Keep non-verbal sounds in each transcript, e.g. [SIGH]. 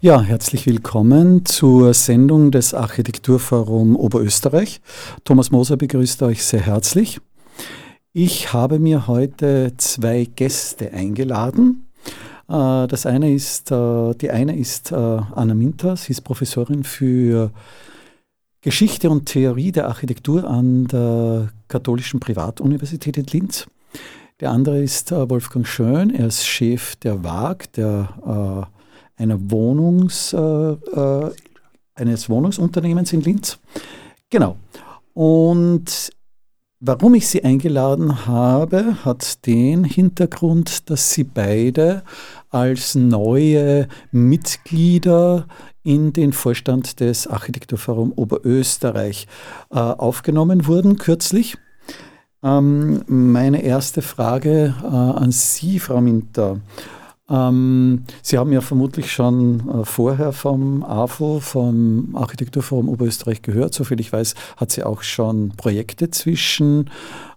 Ja, herzlich willkommen zur Sendung des Architekturforum Oberösterreich. Thomas Moser begrüßt euch sehr herzlich. Ich habe mir heute zwei Gäste eingeladen. Äh, das eine ist, äh, die eine ist äh, Anna Minter, sie ist Professorin für Geschichte und Theorie der Architektur an der Katholischen Privatuniversität in Linz. Der andere ist Wolfgang Schön, er ist Chef der WAG, der einer Wohnungs, äh, äh, eines Wohnungsunternehmens in Linz. Genau. Und warum ich sie eingeladen habe, hat den Hintergrund, dass sie beide als neue Mitglieder in den Vorstand des Architekturforum Oberösterreich äh, aufgenommen wurden, kürzlich. Ähm, meine erste Frage äh, an Sie, Frau Minter. Ähm, Sie haben ja vermutlich schon äh, vorher vom AFO, vom Architekturforum Oberösterreich gehört. Soviel ich weiß, hat sie auch schon Projekte zwischen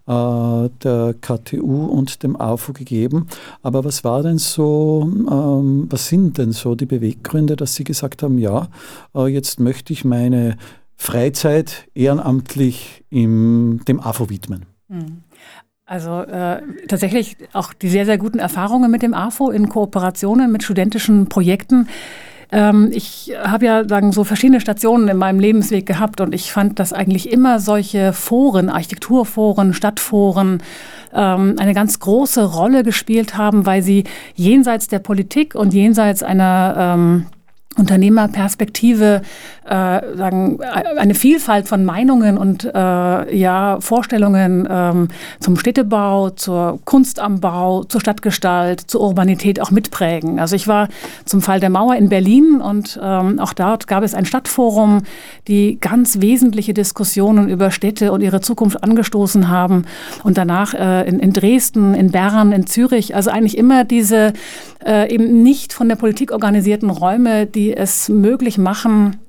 äh, der KTU und dem AFO gegeben. Aber was war denn so, ähm, was sind denn so die Beweggründe, dass Sie gesagt haben, ja, äh, jetzt möchte ich meine Freizeit ehrenamtlich im, dem AFO widmen? Mhm. Also äh, tatsächlich auch die sehr, sehr guten Erfahrungen mit dem AFO in Kooperationen mit studentischen Projekten. Ähm, ich habe ja sagen so verschiedene Stationen in meinem Lebensweg gehabt und ich fand, dass eigentlich immer solche Foren, Architekturforen, Stadtforen, ähm, eine ganz große Rolle gespielt haben, weil sie jenseits der Politik und jenseits einer ähm, Unternehmerperspektive äh, sagen eine Vielfalt von Meinungen und äh, ja Vorstellungen ähm, zum Städtebau, zur Kunst am Bau, zur Stadtgestalt, zur Urbanität auch mitprägen. Also ich war zum Fall der Mauer in Berlin und ähm, auch dort gab es ein Stadtforum, die ganz wesentliche Diskussionen über Städte und ihre Zukunft angestoßen haben und danach äh, in, in Dresden, in Bern, in Zürich. Also eigentlich immer diese äh, eben nicht von der Politik organisierten Räume, die die es möglich machen,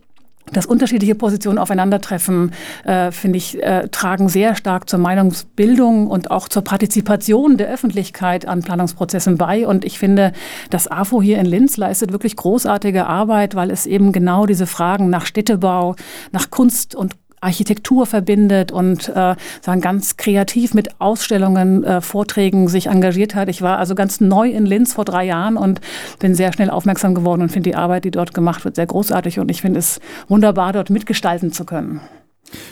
dass unterschiedliche Positionen aufeinandertreffen, äh, finde ich, äh, tragen sehr stark zur Meinungsbildung und auch zur Partizipation der Öffentlichkeit an Planungsprozessen bei. Und ich finde, das AFO hier in Linz leistet wirklich großartige Arbeit, weil es eben genau diese Fragen nach Städtebau, nach Kunst und Architektur verbindet und äh, sagen, ganz kreativ mit Ausstellungen, äh, Vorträgen sich engagiert hat. Ich war also ganz neu in Linz vor drei Jahren und bin sehr schnell aufmerksam geworden und finde die Arbeit, die dort gemacht wird, sehr großartig und ich finde es wunderbar, dort mitgestalten zu können.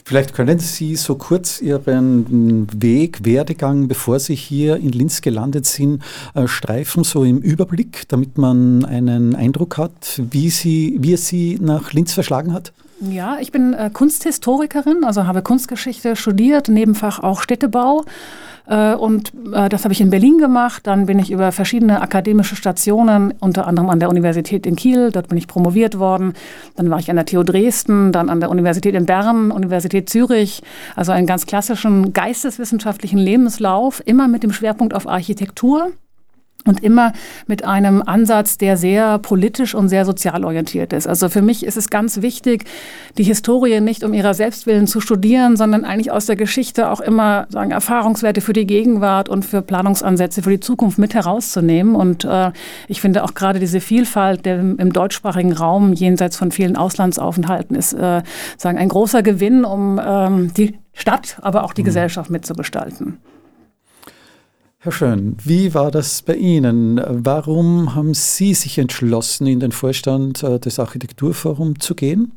Vielleicht können Sie so kurz Ihren Weg, Werdegang, bevor Sie hier in Linz gelandet sind, äh, streifen, so im Überblick, damit man einen Eindruck hat, wie, Sie, wie es Sie nach Linz verschlagen hat? Ja, ich bin äh, Kunsthistorikerin, also habe Kunstgeschichte studiert, Nebenfach auch Städtebau. Äh, und äh, das habe ich in Berlin gemacht. Dann bin ich über verschiedene akademische Stationen, unter anderem an der Universität in Kiel, dort bin ich promoviert worden. Dann war ich an der TU Dresden, dann an der Universität in Bern, Universität Zürich. Also einen ganz klassischen geisteswissenschaftlichen Lebenslauf, immer mit dem Schwerpunkt auf Architektur und immer mit einem Ansatz, der sehr politisch und sehr sozial orientiert ist. Also für mich ist es ganz wichtig, die Historie nicht um ihrer Selbstwillen zu studieren, sondern eigentlich aus der Geschichte auch immer sagen, Erfahrungswerte für die Gegenwart und für Planungsansätze für die Zukunft mit herauszunehmen. Und äh, ich finde auch gerade diese Vielfalt der, im deutschsprachigen Raum jenseits von vielen Auslandsaufenthalten ist äh, sagen, ein großer Gewinn, um ähm, die Stadt, aber auch die mhm. Gesellschaft mitzugestalten. Herr Schön, wie war das bei Ihnen? Warum haben Sie sich entschlossen, in den Vorstand äh, des Architekturforums zu gehen?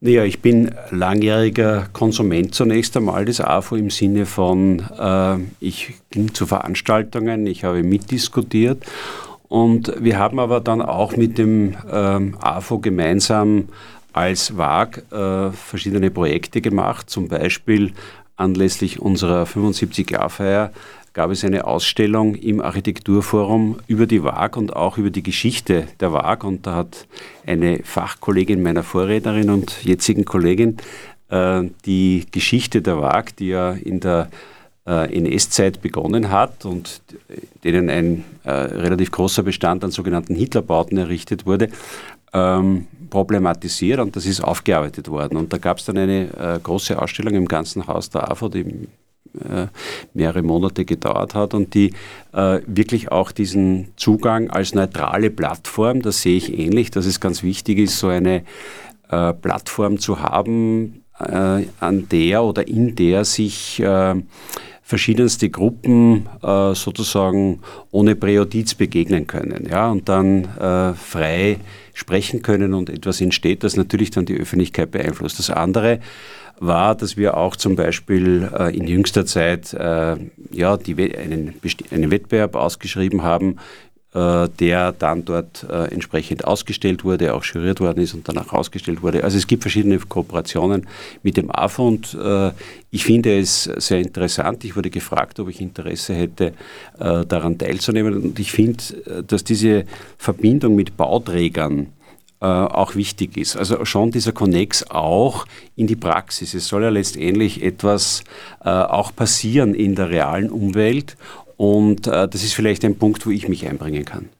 Naja, ich bin langjähriger Konsument zunächst einmal des AFO im Sinne von, äh, ich ging zu Veranstaltungen, ich habe mitdiskutiert Und wir haben aber dann auch mit dem ähm, AFO gemeinsam als WAG äh, verschiedene Projekte gemacht. Zum Beispiel anlässlich unserer 75-Jahr-Feier gab es eine Ausstellung im Architekturforum über die WAG und auch über die Geschichte der WAG. Und da hat eine Fachkollegin meiner Vorrednerin und jetzigen Kollegin äh, die Geschichte der WAG, die ja in der äh, NS-Zeit begonnen hat und denen ein äh, relativ großer Bestand an sogenannten Hitlerbauten errichtet wurde, ähm, problematisiert und das ist aufgearbeitet worden. Und da gab es dann eine äh, große Ausstellung im ganzen Haus der AFO, die mehrere Monate gedauert hat und die äh, wirklich auch diesen Zugang als neutrale Plattform, das sehe ich ähnlich, dass es ganz wichtig ist, so eine äh, Plattform zu haben, äh, an der oder in der sich äh, verschiedenste Gruppen äh, sozusagen ohne Präjudiz begegnen können ja, und dann äh, frei sprechen können und etwas entsteht, das natürlich dann die Öffentlichkeit beeinflusst. Das andere war, dass wir auch zum Beispiel äh, in jüngster Zeit äh, ja, die, einen, einen Wettbewerb ausgeschrieben haben der dann dort äh, entsprechend ausgestellt wurde, auch juriert worden ist und danach ausgestellt wurde. Also es gibt verschiedene Kooperationen mit dem AFO und äh, ich finde es sehr interessant. Ich wurde gefragt, ob ich Interesse hätte, daran teilzunehmen und ich finde, dass diese Verbindung mit Bauträgern auch wichtig ist. Also schon dieser Connex auch in die Praxis. Es soll ja letztendlich etwas auch passieren in der realen Umwelt und äh, das ist vielleicht ein Punkt, wo ich mich einbringen kann.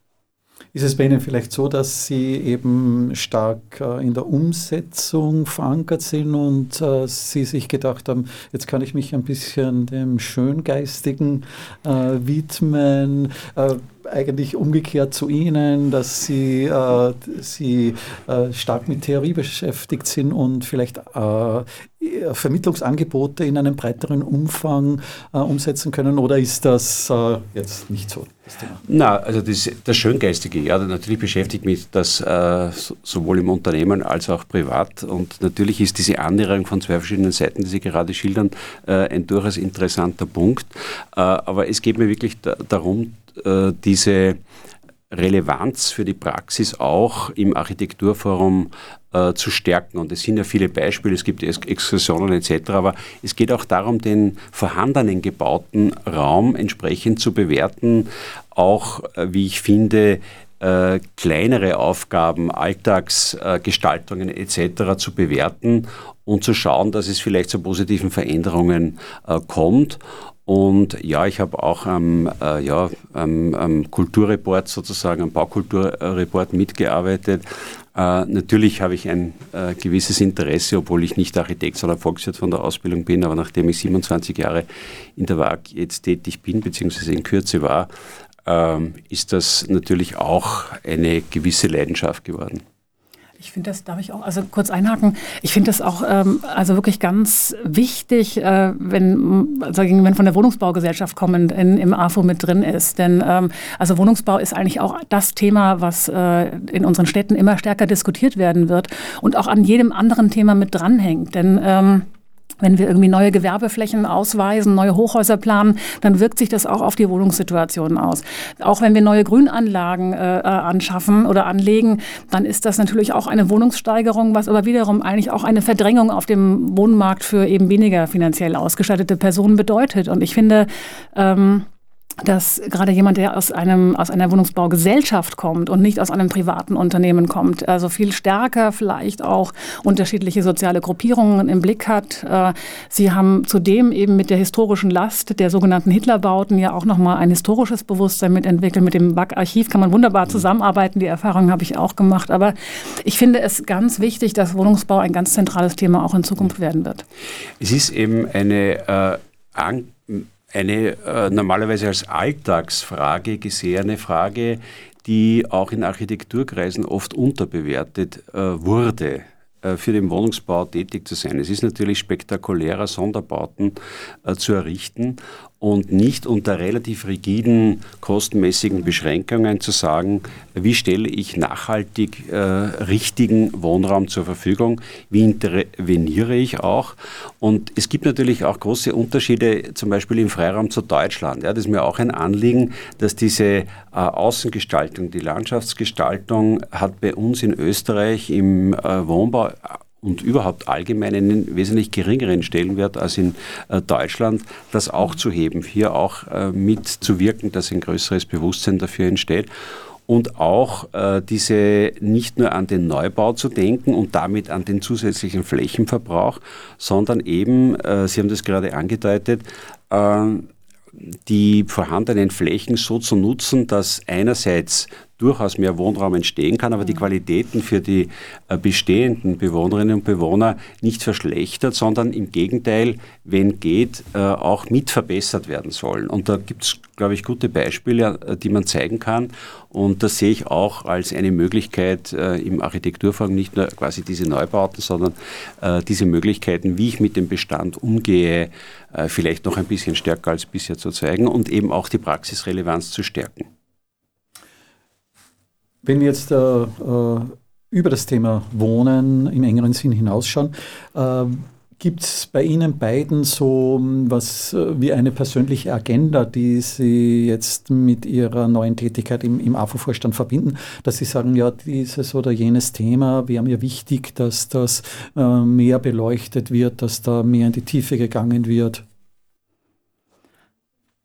Ist es bei Ihnen vielleicht so, dass Sie eben stark äh, in der Umsetzung verankert sind und äh, Sie sich gedacht haben, jetzt kann ich mich ein bisschen dem Schöngeistigen äh, widmen? Äh, eigentlich umgekehrt zu Ihnen, dass Sie, äh, Sie äh, stark mit Theorie beschäftigt sind und vielleicht äh, Vermittlungsangebote in einem breiteren Umfang äh, umsetzen können oder ist das jetzt nicht so? Das Na, also das, das Schöngeistige, ja, natürlich beschäftigt mich das äh, sowohl im Unternehmen als auch privat. Und natürlich ist diese Annäherung von zwei verschiedenen Seiten, die Sie gerade schildern, äh, ein durchaus interessanter Punkt. Äh, aber es geht mir wirklich da, darum, diese Relevanz für die Praxis auch im Architekturforum äh, zu stärken. Und es sind ja viele Beispiele, es gibt Exkursionen etc., aber es geht auch darum, den vorhandenen gebauten Raum entsprechend zu bewerten, auch, äh, wie ich finde, äh, kleinere Aufgaben, Alltagsgestaltungen äh, etc. zu bewerten und zu schauen, dass es vielleicht zu positiven Veränderungen äh, kommt. Und ja, ich habe auch am, äh, ja, am, am, Kulturreport sozusagen, am Baukulturreport mitgearbeitet. Äh, natürlich habe ich ein äh, gewisses Interesse, obwohl ich nicht Architekt, sondern Volkswirt von der Ausbildung bin. Aber nachdem ich 27 Jahre in der WAG jetzt tätig bin, beziehungsweise in Kürze war, ähm, ist das natürlich auch eine gewisse Leidenschaft geworden. Ich finde das, darf ich auch, also kurz einhaken, ich finde das auch ähm, also wirklich ganz wichtig, äh, wenn, also wenn von der Wohnungsbaugesellschaft kommend in, im AFO mit drin ist. Denn ähm, also Wohnungsbau ist eigentlich auch das Thema, was äh, in unseren Städten immer stärker diskutiert werden wird und auch an jedem anderen Thema mit dranhängt. Denn ähm, wenn wir irgendwie neue Gewerbeflächen ausweisen, neue Hochhäuser planen, dann wirkt sich das auch auf die Wohnungssituation aus. Auch wenn wir neue Grünanlagen äh, äh, anschaffen oder anlegen, dann ist das natürlich auch eine Wohnungssteigerung, was aber wiederum eigentlich auch eine Verdrängung auf dem Wohnmarkt für eben weniger finanziell ausgestattete Personen bedeutet. Und ich finde, ähm, dass gerade jemand, der aus, einem, aus einer Wohnungsbaugesellschaft kommt und nicht aus einem privaten Unternehmen kommt, also viel stärker vielleicht auch unterschiedliche soziale Gruppierungen im Blick hat. Äh, Sie haben zudem eben mit der historischen Last der sogenannten Hitlerbauten ja auch nochmal ein historisches Bewusstsein mitentwickelt. Mit dem BAC-Archiv kann man wunderbar zusammenarbeiten. Die Erfahrung habe ich auch gemacht. Aber ich finde es ganz wichtig, dass Wohnungsbau ein ganz zentrales Thema auch in Zukunft werden wird. Es ist eben eine äh, eine äh, normalerweise als Alltagsfrage gesehene Frage, die auch in Architekturkreisen oft unterbewertet äh, wurde äh, für den Wohnungsbau tätig zu sein. Es ist natürlich spektakulärer, Sonderbauten äh, zu errichten und nicht unter relativ rigiden kostenmäßigen Beschränkungen zu sagen, wie stelle ich nachhaltig äh, richtigen Wohnraum zur Verfügung, wie interveniere ich auch. Und es gibt natürlich auch große Unterschiede, zum Beispiel im Freiraum zu Deutschland. Ja, das ist mir auch ein Anliegen, dass diese äh, Außengestaltung, die Landschaftsgestaltung hat bei uns in Österreich im äh, Wohnbau und überhaupt allgemein einen wesentlich geringeren Stellenwert als in äh, Deutschland, das auch zu heben, hier auch äh, mitzuwirken, dass ein größeres Bewusstsein dafür entsteht und auch äh, diese nicht nur an den Neubau zu denken und damit an den zusätzlichen Flächenverbrauch, sondern eben, äh, Sie haben das gerade angedeutet, äh, die vorhandenen Flächen so zu nutzen, dass einerseits durchaus mehr Wohnraum entstehen kann, aber die mhm. Qualitäten für die äh, bestehenden Bewohnerinnen und Bewohner nicht verschlechtert, sondern im Gegenteil, wenn geht, äh, auch mit verbessert werden sollen. Und da gibt es, glaube ich, gute Beispiele, äh, die man zeigen kann. Und das sehe ich auch als eine Möglichkeit im Architekturforum, nicht nur quasi diese Neubauten, sondern diese Möglichkeiten, wie ich mit dem Bestand umgehe, vielleicht noch ein bisschen stärker als bisher zu zeigen und eben auch die Praxisrelevanz zu stärken. Wenn wir jetzt äh, äh, über das Thema Wohnen im engeren Sinn hinausschauen, äh, Gibt es bei Ihnen beiden so hm, was äh, wie eine persönliche Agenda, die Sie jetzt mit Ihrer neuen Tätigkeit im, im AFO-Vorstand verbinden, dass Sie sagen, ja, dieses oder jenes Thema wäre mir wichtig, dass das äh, mehr beleuchtet wird, dass da mehr in die Tiefe gegangen wird?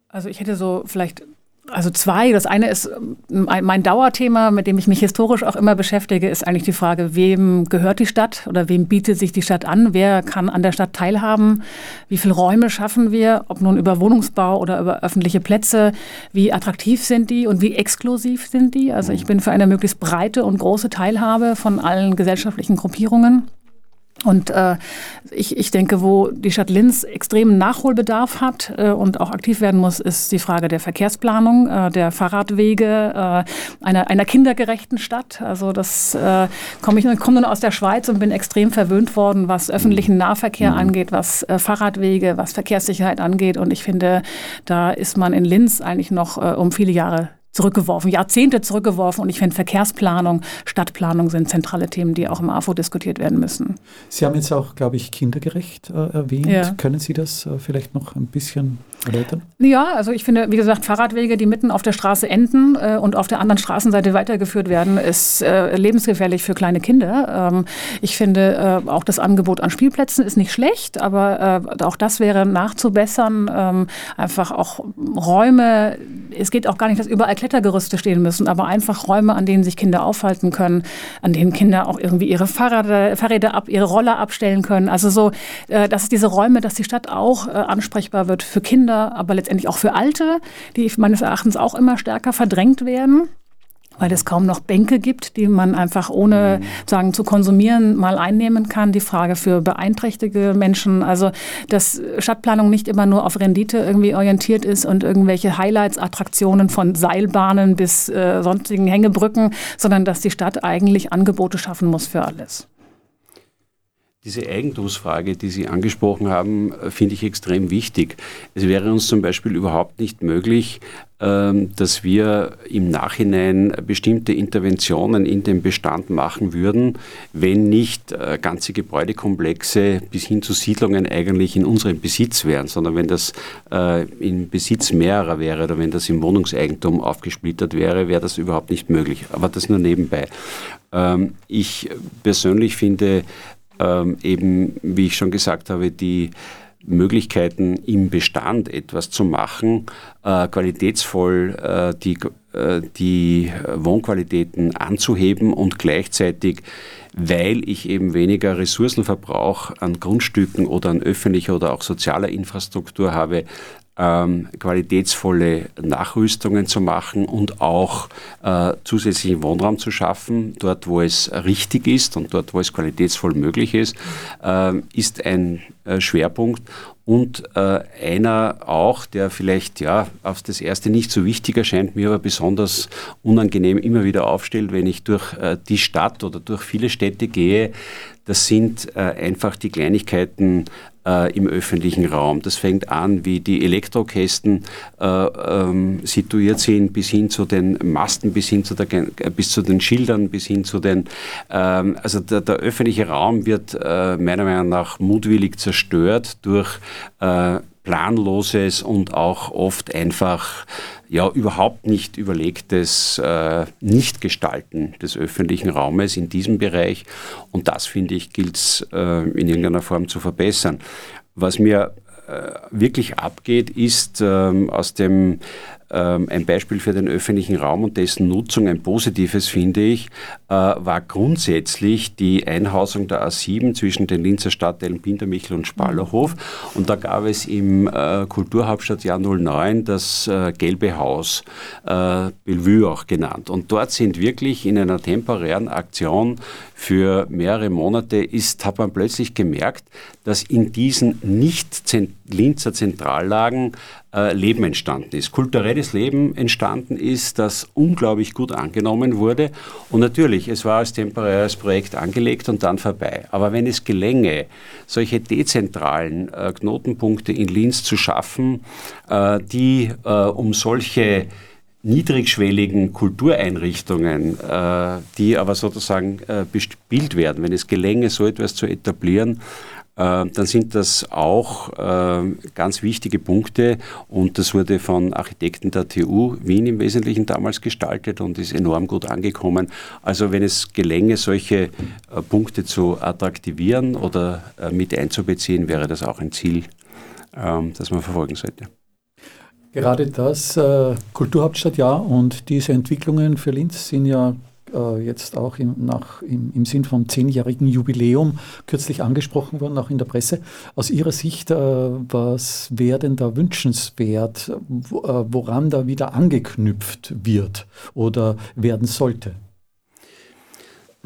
Also ich hätte so vielleicht also zwei. Das eine ist ähm, mein Dauerthema, mit dem ich mich historisch auch immer beschäftige, ist eigentlich die Frage, wem gehört die Stadt oder wem bietet sich die Stadt an? Wer kann an der Stadt teilhaben? Wie viele Räume schaffen wir? Ob nun über Wohnungsbau oder über öffentliche Plätze? Wie attraktiv sind die und wie exklusiv sind die? Also ich bin für eine möglichst breite und große Teilhabe von allen gesellschaftlichen Gruppierungen. Und äh, ich, ich denke, wo die Stadt Linz extremen Nachholbedarf hat äh, und auch aktiv werden muss, ist die Frage der Verkehrsplanung, äh, der Fahrradwege, äh, einer, einer kindergerechten Stadt. Also das äh, komme ich komme nun aus der Schweiz und bin extrem verwöhnt worden, was öffentlichen Nahverkehr mhm. angeht, was äh, Fahrradwege, was Verkehrssicherheit angeht. Und ich finde, da ist man in Linz eigentlich noch äh, um viele Jahre zurückgeworfen, Jahrzehnte zurückgeworfen. Und ich finde, Verkehrsplanung, Stadtplanung sind zentrale Themen, die auch im AFO diskutiert werden müssen. Sie haben jetzt auch, glaube ich, kindergerecht äh, erwähnt. Ja. Können Sie das äh, vielleicht noch ein bisschen Ja, also ich finde, wie gesagt, Fahrradwege, die mitten auf der Straße enden äh, und auf der anderen Straßenseite weitergeführt werden, ist äh, lebensgefährlich für kleine Kinder. Ähm, ich finde, äh, auch das Angebot an Spielplätzen ist nicht schlecht, aber äh, auch das wäre nachzubessern. Ähm, einfach auch Räume, es geht auch gar nicht, dass überall Klettergerüste stehen müssen, aber einfach Räume, an denen sich Kinder aufhalten können, an denen Kinder auch irgendwie ihre Fahrräder, Fahrräder ab, ihre Roller abstellen können. Also so, äh, dass diese Räume, dass die Stadt auch äh, ansprechbar wird für Kinder Kinder, aber letztendlich auch für Alte, die meines Erachtens auch immer stärker verdrängt werden weil es kaum noch Bänke gibt, die man einfach ohne mhm. sagen zu konsumieren mal einnehmen kann. Die Frage für beeinträchtigte Menschen, also dass Stadtplanung nicht immer nur auf Rendite irgendwie orientiert ist und irgendwelche Highlights, Attraktionen von Seilbahnen bis äh, sonstigen Hängebrücken, sondern dass die Stadt eigentlich Angebote schaffen muss für alles. Diese Eigentumsfrage, die Sie angesprochen haben, äh, finde ich extrem wichtig. Es wäre uns zum Beispiel überhaupt nicht möglich, ähm, dass wir im Nachhinein bestimmte Interventionen in den Bestand machen würden, wenn nicht äh, ganze Gebäudekomplexe bis hin zu Siedlungen eigentlich in unserem Besitz wären, sondern wenn das äh, im Besitz mehrerer wäre oder wenn das im Wohnungseigentum aufgesplittert wäre, wäre das überhaupt nicht möglich. Aber das nur nebenbei. Ähm, ich persönlich finde ähm, eben, wie ich schon gesagt habe, die Möglichkeiten im Bestand etwas zu machen, äh, qualitätsvoll äh, die, äh, die Wohnqualitäten anzuheben und gleichzeitig, weil ich eben weniger Ressourcenverbrauch an Grundstücken oder an öffentlicher oder auch sozialer Infrastruktur habe, ähm, qualitätsvolle Nachrüstungen zu machen und auch äh, zusätzlichen Wohnraum zu schaffen, dort wo es richtig ist und dort wo es qualitätsvoll möglich ist, äh, ist ein äh, Schwerpunkt und äh, einer auch, der vielleicht ja auf das erste nicht so wichtig erscheint, mir aber besonders unangenehm immer wieder aufstellt, wenn ich durch äh, die Stadt oder durch viele Städte gehe. Das sind äh, einfach die Kleinigkeiten äh, im öffentlichen Raum. Das fängt an, wie die Elektrokästen äh, ähm, situiert sind, bis hin zu den Masten, bis hin zu, der, bis zu den Schildern, bis hin zu den, ähm, also der, der, öffentliche Raum wird äh, meiner Meinung nach mutwillig zerstört durch äh, planloses und auch oft einfach ja überhaupt nicht überlegtes äh, Nichtgestalten des öffentlichen Raumes in diesem Bereich. Und das, finde ich, gilt es äh, in irgendeiner Form zu verbessern. Was mir äh, wirklich abgeht, ist ähm, aus dem ein Beispiel für den öffentlichen Raum und dessen Nutzung, ein positives finde ich, äh, war grundsätzlich die Einhausung der A7 zwischen den Linzer Stadtteilen Pintermichel und Spallerhof. Und da gab es im äh, Kulturhauptstadtjahr 09 das äh, Gelbe Haus, Bellevue auch genannt. Und dort sind wirklich in einer temporären Aktion für mehrere Monate ist, hat man plötzlich gemerkt, dass in diesen nicht Linzer Zentrallagen äh, Leben entstanden ist, kulturelles Leben entstanden ist, das unglaublich gut angenommen wurde. Und natürlich, es war als temporäres Projekt angelegt und dann vorbei. Aber wenn es gelänge, solche dezentralen äh, Knotenpunkte in Linz zu schaffen, äh, die äh, um solche niedrigschwelligen Kultureinrichtungen, äh, die aber sozusagen bespielt werden, wenn es gelänge, so etwas zu etablieren, dann sind das auch ganz wichtige Punkte und das wurde von Architekten der TU Wien im Wesentlichen damals gestaltet und ist enorm gut angekommen. Also wenn es gelänge, solche Punkte zu attraktivieren oder mit einzubeziehen, wäre das auch ein Ziel, ähm, das man verfolgen sollte. Gerade das äh, Kulturhauptstadtjahr und diese Entwicklungen für Linz sind ja äh, jetzt auch im, nach, im, im Sinn vom zehnjährigen Jubiläum kürzlich angesprochen worden, auch in der Presse. Aus Ihrer Sicht, äh, was wäre denn da wünschenswert, äh, woran da wieder angeknüpft wird oder werden sollte?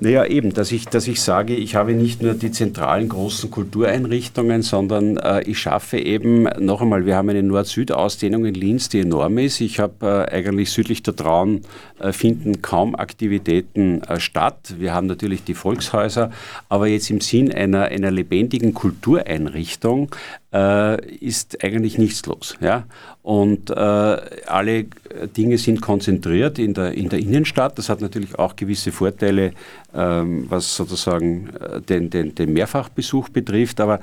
Naja, eben, dass ich, dass ich sage, ich habe nicht nur die zentralen großen Kultureinrichtungen, sondern äh, ich schaffe eben, noch einmal, wir haben eine Nord-Süd-Ausdehnung in Linz, die enorm ist. Ich habe äh, eigentlich südlich der Traun äh, finden kaum Aktivitäten äh, statt. Wir haben natürlich die Volkshäuser, aber jetzt im Sinn einer, einer lebendigen Kultureinrichtung äh, ist eigentlich nichts los. Ja? Und äh, alle Dinge sind konzentriert in der, in der Innenstadt. Das hat natürlich auch gewisse Vorteile, ähm, was sozusagen äh, den, den, den Mehrfachbesuch betrifft, aber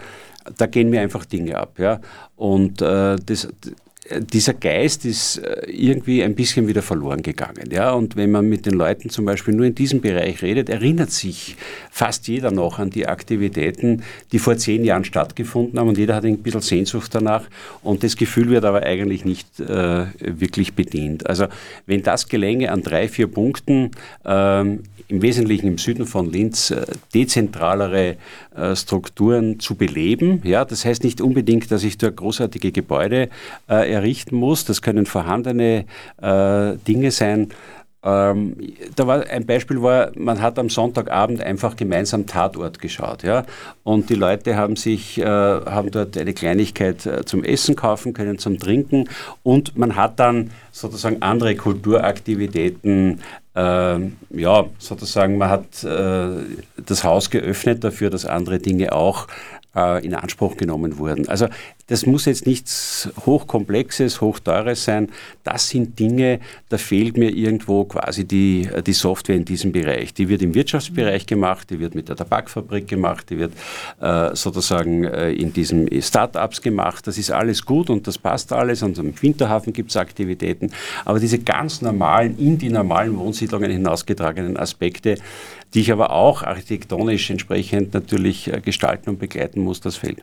da gehen mir einfach Dinge ab. Ja? Und äh, das, dieser Geist ist äh, irgendwie ein bisschen wieder verloren gegangen. Ja? Und wenn man mit den Leuten zum Beispiel nur in diesem Bereich redet, erinnert sich fast jeder noch an die Aktivitäten, die vor zehn Jahren stattgefunden haben und jeder hat ein bisschen Sehnsucht danach und das Gefühl wird aber eigentlich nicht äh, wirklich bedient. Also wenn das gelänge an drei, vier Punkten, ähm, im Wesentlichen im Süden von Linz, äh, dezentralere Strukturen zu beleben. Ja, das heißt nicht unbedingt, dass ich dort großartige Gebäude äh, errichten muss. Das können vorhandene äh, Dinge sein. Ähm, da war ein Beispiel war, man hat am Sonntagabend einfach gemeinsam Tatort geschaut, ja, und die Leute haben sich, äh, haben dort eine Kleinigkeit äh, zum Essen kaufen können, zum Trinken, und man hat dann sozusagen andere Kulturaktivitäten ja, sozusagen, man hat äh, das Haus geöffnet dafür, dass andere Dinge auch äh, in Anspruch genommen wurden. Also das muss jetzt nichts Hochkomplexes, Hochteures sein. Das sind Dinge, da fehlt mir irgendwo quasi die, die Software in diesem Bereich. Die wird im Wirtschaftsbereich gemacht, die wird mit der Tabakfabrik gemacht, die wird äh, sozusagen äh, in diesen Start-ups gemacht. Das ist alles gut und das passt alles. Und im Winterhafen gibt es Aktivitäten. Aber diese ganz normalen, in die normalen Wohnsiedlungen hinausgetragenen Aspekte, die ich aber auch architektonisch entsprechend natürlich äh, gestalten und begleiten muss, das fehlt.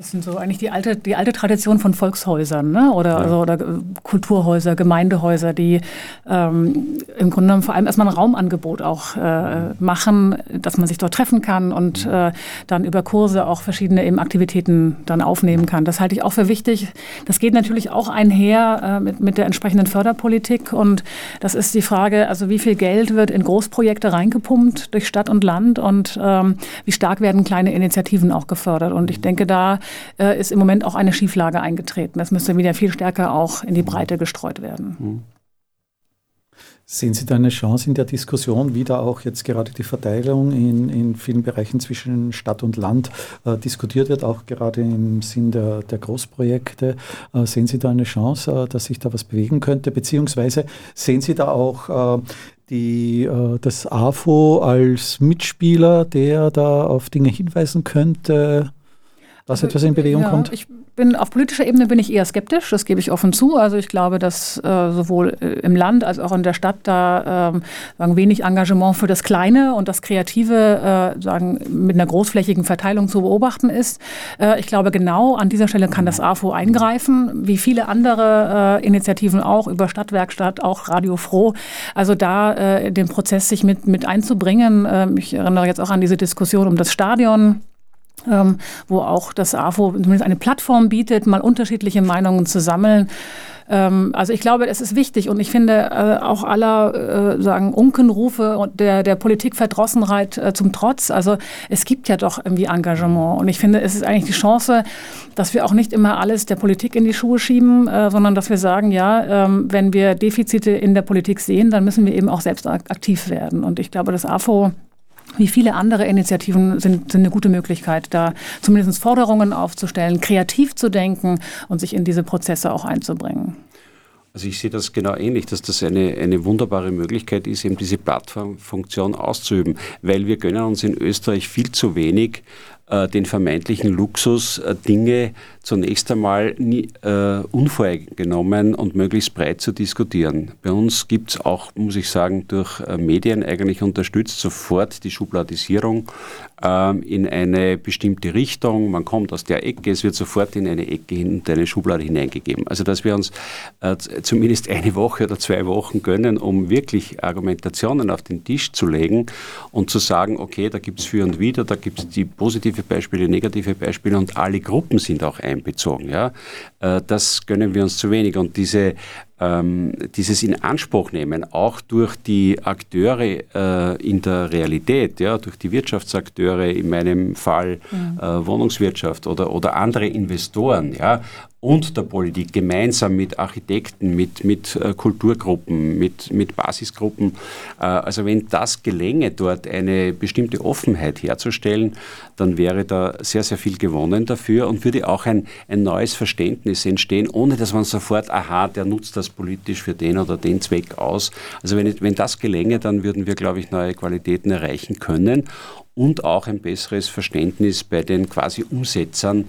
Das sind so eigentlich die alte, die alte Tradition von Volkshäusern ne? oder, ja. also, oder Kulturhäuser, Gemeindehäuser, die ähm, im Grunde genommen vor allem erstmal ein Raumangebot auch äh, machen, dass man sich dort treffen kann und äh, dann über Kurse auch verschiedene eben Aktivitäten dann aufnehmen kann. Das halte ich auch für wichtig. Das geht natürlich auch einher äh, mit, mit der entsprechenden Förderpolitik und das ist die Frage, also wie viel Geld wird in Großprojekte reingepumpt durch Stadt und Land und ähm, wie stark werden kleine Initiativen auch gefördert. Und ich denke, da äh, ist im Moment auch eine Schieflage eingetreten. Das müsste wieder viel stärker auch in die Breite gestreut werden. Mhm. Sehen Sie da eine Chance in der Diskussion, wie da auch jetzt gerade die Verteilung in, in vielen Bereichen zwischen Stadt und Land äh, diskutiert wird, auch gerade im Sinn der, der Großprojekte? Äh, sehen Sie da eine Chance, äh, dass sich da was bewegen könnte? Beziehungsweise sehen Sie da auch äh, die, äh, das AFO als Mitspieler, der da auf Dinge hinweisen könnte? Dass etwas in Bewegung ja, kommt? Ich bin auf politischer Ebene bin ich eher skeptisch, das gebe ich offen zu. Also ich glaube, dass äh, sowohl äh, im Land als auch in der Stadt da ähm, sagen, wenig Engagement für das Kleine und das Kreative äh, sagen, mit einer großflächigen Verteilung zu beobachten ist. Äh, ich glaube, genau an dieser Stelle kann das AFO eingreifen, wie viele andere äh, Initiativen auch über Stadtwerkstatt, auch Radio Froh. Also da äh, den Prozess sich mit, mit einzubringen. Ähm, ich erinnere jetzt auch an diese Diskussion um das Stadion ähm, wo auch das AFO zumindest eine Plattform bietet, mal unterschiedliche Meinungen zu sammeln. Ähm, also ich glaube, es ist wichtig und ich finde äh, auch aller äh, sagen Unkenrufe und der, der Politikverdrossenheit äh, zum Trotz. Also es gibt ja doch irgendwie Engagement und ich finde, es ist eigentlich die Chance, dass wir auch nicht immer alles der Politik in die Schuhe schieben, äh, sondern dass wir sagen, ja, ähm, wenn wir Defizite in der Politik sehen, dann müssen wir eben auch selbst aktiv werden. Und ich glaube, das AFO wie viele andere Initiativen sind, sind eine gute Möglichkeit, da zumindest Forderungen aufzustellen, kreativ zu denken und sich in diese Prozesse auch einzubringen. Also ich sehe das genau ähnlich, dass das eine, eine wunderbare Möglichkeit ist, eben diese Plattformfunktion auszuüben, weil wir gönnen uns in Österreich viel zu wenig äh, den vermeintlichen Luxus, äh, Dinge zunächst einmal nie, äh, unvorgenommen und möglichst breit zu diskutieren. Bei uns gibt es auch, muss ich sagen, durch äh, Medien eigentlich unterstützt sofort die Schubladisierung ähm, in eine bestimmte Richtung. Man kommt aus der Ecke, es wird sofort in eine Ecke in eine Schublade hineingegeben. Also dass wir uns zumindest eine Woche oder zwei Wochen gönnen, um wirklich Argumentationen auf den Tisch zu legen und zu sagen, okay, da gibt es für und wieder, da gibt es die positive Beispiele, negative Beispiele und alle Gruppen sind auch einbezogen. Ja? Äh, das gönnen wir uns zu wenig. Und diese, ähm, dieses Inanspruchnehmen auch durch die Akteure äh, in der Realität, ja, durch die Wirtschaftsakteure, in meinem Fall mhm. äh, Wohnungswirtschaft oder, oder andere Investoren, ja, und der Politik gemeinsam mit Architekten, mit, mit äh, Kulturgruppen, mit, mit Basisgruppen. Äh, also wenn das gelänge, dort eine bestimmte Offenheit herzustellen, dann wäre da sehr, sehr viel gewonnen dafür und würde auch ein, ein neues Verständnis entstehen, ohne dass man sofort, aha, der nutzt das politisch für den oder den Zweck aus. Also wenn, wenn das gelänge, dann würden wir, glaube ich, neue Qualitäten erreichen können und auch ein besseres Verständnis bei den quasi Umsetzern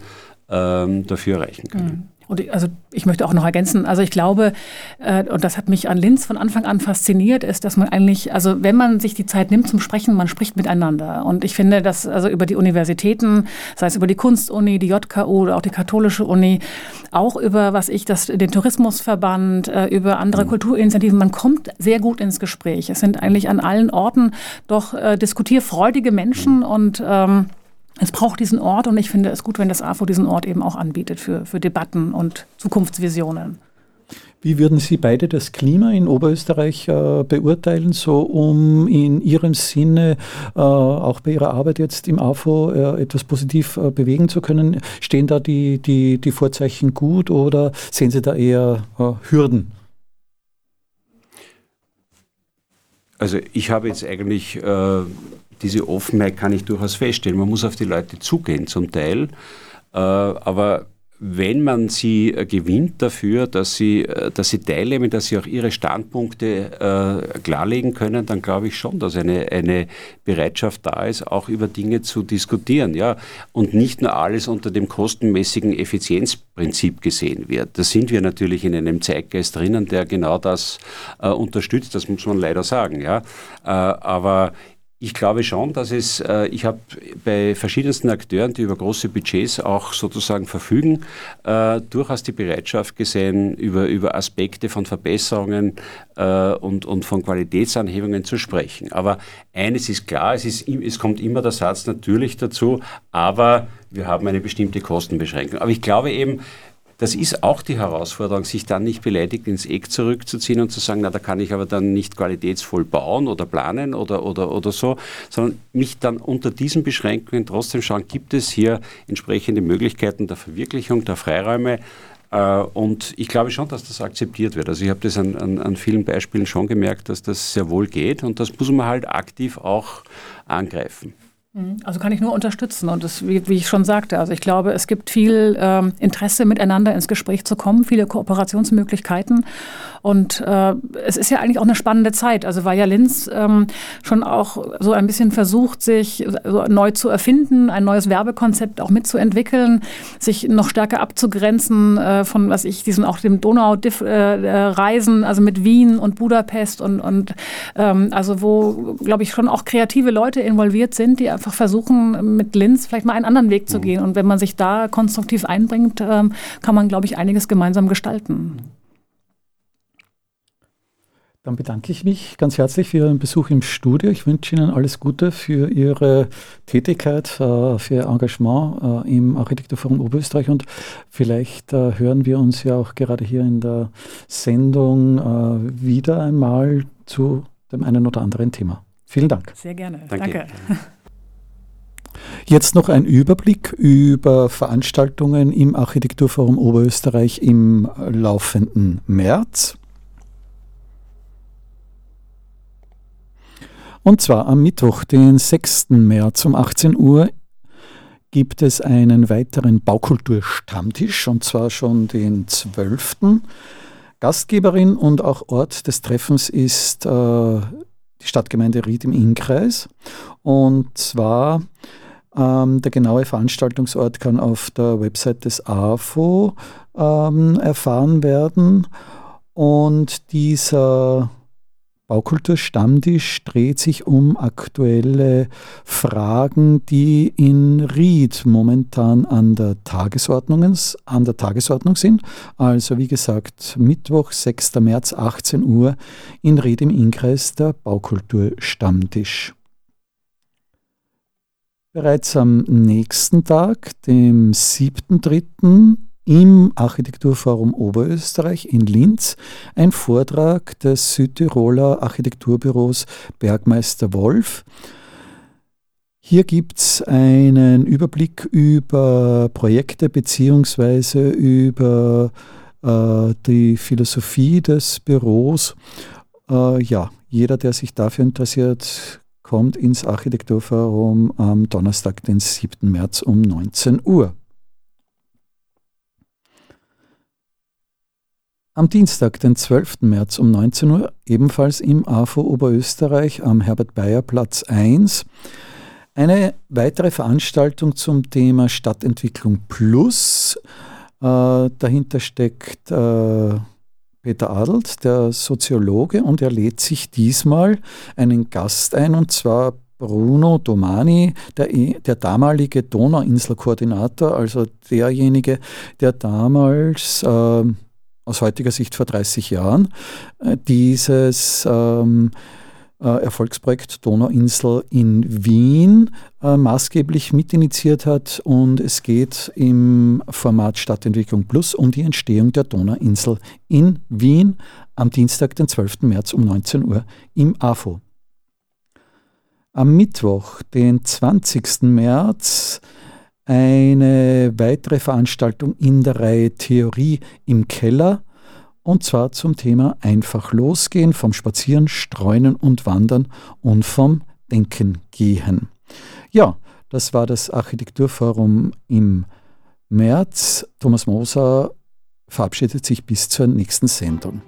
ähm, dafür erreichen können. Und ich, also ich möchte auch noch ergänzen, also ich glaube, äh, und das hat mich an Linz von Anfang an fasziniert, ist, dass man eigentlich, also wenn man sich die Zeit nimmt zum Sprechen, man spricht miteinander. Und ich finde, dass also über die Universitäten, sei es über die Kunstuni, die JKU oder auch die katholische Uni, auch über, was ich, das, den Tourismusverband, äh, über andere mhm. Kulturinitiativen, man kommt sehr gut ins Gespräch. Es sind eigentlich an allen Orten doch äh, diskutierfreudige Menschen und ähm, es braucht diesen Ort und ich finde es gut, wenn das AFO diesen Ort eben auch anbietet für, für Debatten und Zukunftsvisionen. Wie würden Sie beide das Klima in Oberösterreich äh, beurteilen, so um in Ihrem Sinne äh, auch bei Ihrer Arbeit jetzt im AFO äh, etwas positiv äh, bewegen zu können? Stehen da die, die, die Vorzeichen gut oder sehen Sie da eher äh, Hürden? Also ich habe jetzt eigentlich äh, diese Offenheit kann ich durchaus feststellen. Man muss auf die Leute zugehen zum Teil, äh, aber wenn man sie äh, gewinnt dafür, dass sie, äh, dass sie teilnehmen, dass sie auch ihre Standpunkte klarlegen können, dann glaube ich schon, dass eine, eine Bereitschaft da ist, auch über Dinge zu diskutieren. Ja? Und nicht nur alles unter dem kostenmäßigen Effizienzprinzip gesehen wird. Da sind wir natürlich in einem Zeitgeist drinnen, der genau das unterstützt, das muss man leider sagen. Ja? Äh, aber ich glaube schon, dass es, äh, ich habe bei verschiedensten Akteuren, die über große Budgets auch sozusagen verfügen, äh, durchaus die Bereitschaft gesehen, über, über Aspekte von Verbesserungen äh, und, und von Qualitätsanhebungen zu sprechen. Aber eines ist klar, es, ist, es kommt immer der Satz natürlich dazu, aber wir haben eine bestimmte Kostenbeschränkung. Aber ich glaube eben, das ist auch die Herausforderung, sich dann nicht beleidigt ins Eck zurückzuziehen und zu sagen, na, da kann ich aber dann nicht qualitätsvoll bauen oder planen oder, oder, oder so, sondern mich dann unter diesen Beschränkungen trotzdem schauen, gibt es hier entsprechende Möglichkeiten der Verwirklichung der Freiräume, Äh, und ich glaube schon, dass das akzeptiert wird. Also ich habe das an, an, an vielen Beispielen schon gemerkt, dass das sehr wohl geht und das muss man halt aktiv auch angreifen. Mhm. Also kann ich nur unterstützen und das, wie, wie ich schon sagte, also ich glaube, es gibt viel ähm, Interesse, miteinander ins Gespräch zu kommen, viele Kooperationsmöglichkeiten und äh, es ist ja eigentlich auch eine spannende Zeit. Also weil ja Linz ähm, schon auch so ein bisschen versucht, sich so neu zu erfinden, ein neues Werbekonzept auch mitzuentwickeln, sich noch stärker abzugrenzen äh, von, was ich, diesen auch dem Donau-Reisen, äh, also mit Wien und Budapest und, und ähm, also wo, glaube ich, schon auch kreative Leute involviert sind, die einfach versuchen, mit Linz vielleicht mal einen anderen Weg zu mhm. gehen. Und wenn man sich da konstruktiv einbringt, ähm, kann man, glaube ich, einiges gemeinsam gestalten. Dann bedanke ich mich ganz herzlich für Ihren Besuch im Studio. Ich wünsche Ihnen alles Gute für Ihre Tätigkeit, äh, für Ihr Engagement äh, im Architekturforum Oberösterreich und vielleicht äh, hören wir uns ja auch gerade hier in der Sendung wieder einmal zu dem einen oder anderen Thema. Vielen Dank. Sehr gerne. Danke. Danke. [LAUGHS] Jetzt noch ein Überblick über Veranstaltungen im Architekturforum Oberösterreich im laufenden März. Und zwar am Mittwoch, den 6. März um 18 Uhr gibt es einen weiteren Baukultur-Stammtisch und zwar schon den 12. Gastgeberin und auch Ort des Treffens ist äh, die Stadtgemeinde Ried im Innkreis. Und zwar ähm, der genaue Veranstaltungsort kann auf der Website des AFO ähm, erfahren werden. Und dieser Baukulturstammtisch dreht sich um aktuelle Fragen, die in Ried momentan an der, Tagesordnung, an der Tagesordnung sind. Also wie gesagt, Mittwoch, 6. März, 18 Uhr in Ried im Inkreis der Baukulturstammtisch. Bereits am nächsten Tag, dem 7.3., im Architekturforum Oberösterreich in Linz ein Vortrag des Südtiroler Architekturbüros Bergmeister Wolf. Hier gibt es einen Überblick über Projekte bzw. über äh, die Philosophie des Büros. Äh, ja, jeder, der sich dafür interessiert, kommt ins Architekturforum am Donnerstag, den 7. März um 19 Uhr. Am Dienstag, den 12. März um 19 Uhr, ebenfalls im AFO Oberösterreich am Herbert-Bayer-Platz 1, eine weitere Veranstaltung zum Thema Stadtentwicklung Plus. Äh, dahinter steckt äh, Peter Adelt, der Soziologe, und er lädt sich diesmal einen Gast ein, und zwar Bruno Domani, der, der damalige Donauinselkoordinator, also derjenige, der damals äh, aus heutiger Sicht vor 30 Jahren, äh, dieses ähm, äh, Erfolgsprojekt Donauinsel in Wien äh, maßgeblich mitinitiiert hat und es geht im Format Stadtentwicklung Plus um die Entstehung der Donauinsel in Wien am Dienstag, den 12. März um 19 Uhr im AFO. Am Mittwoch, den 20. März, eine weitere Veranstaltung in der Reihe Theorie im Keller und zwar zum Thema einfach losgehen, vom Spazieren, Streunen und Wandern und vom Denken gehen. Ja, das war das Architekturforum im März. Thomas Moser verabschiedet sich bis zur nächsten Sendung.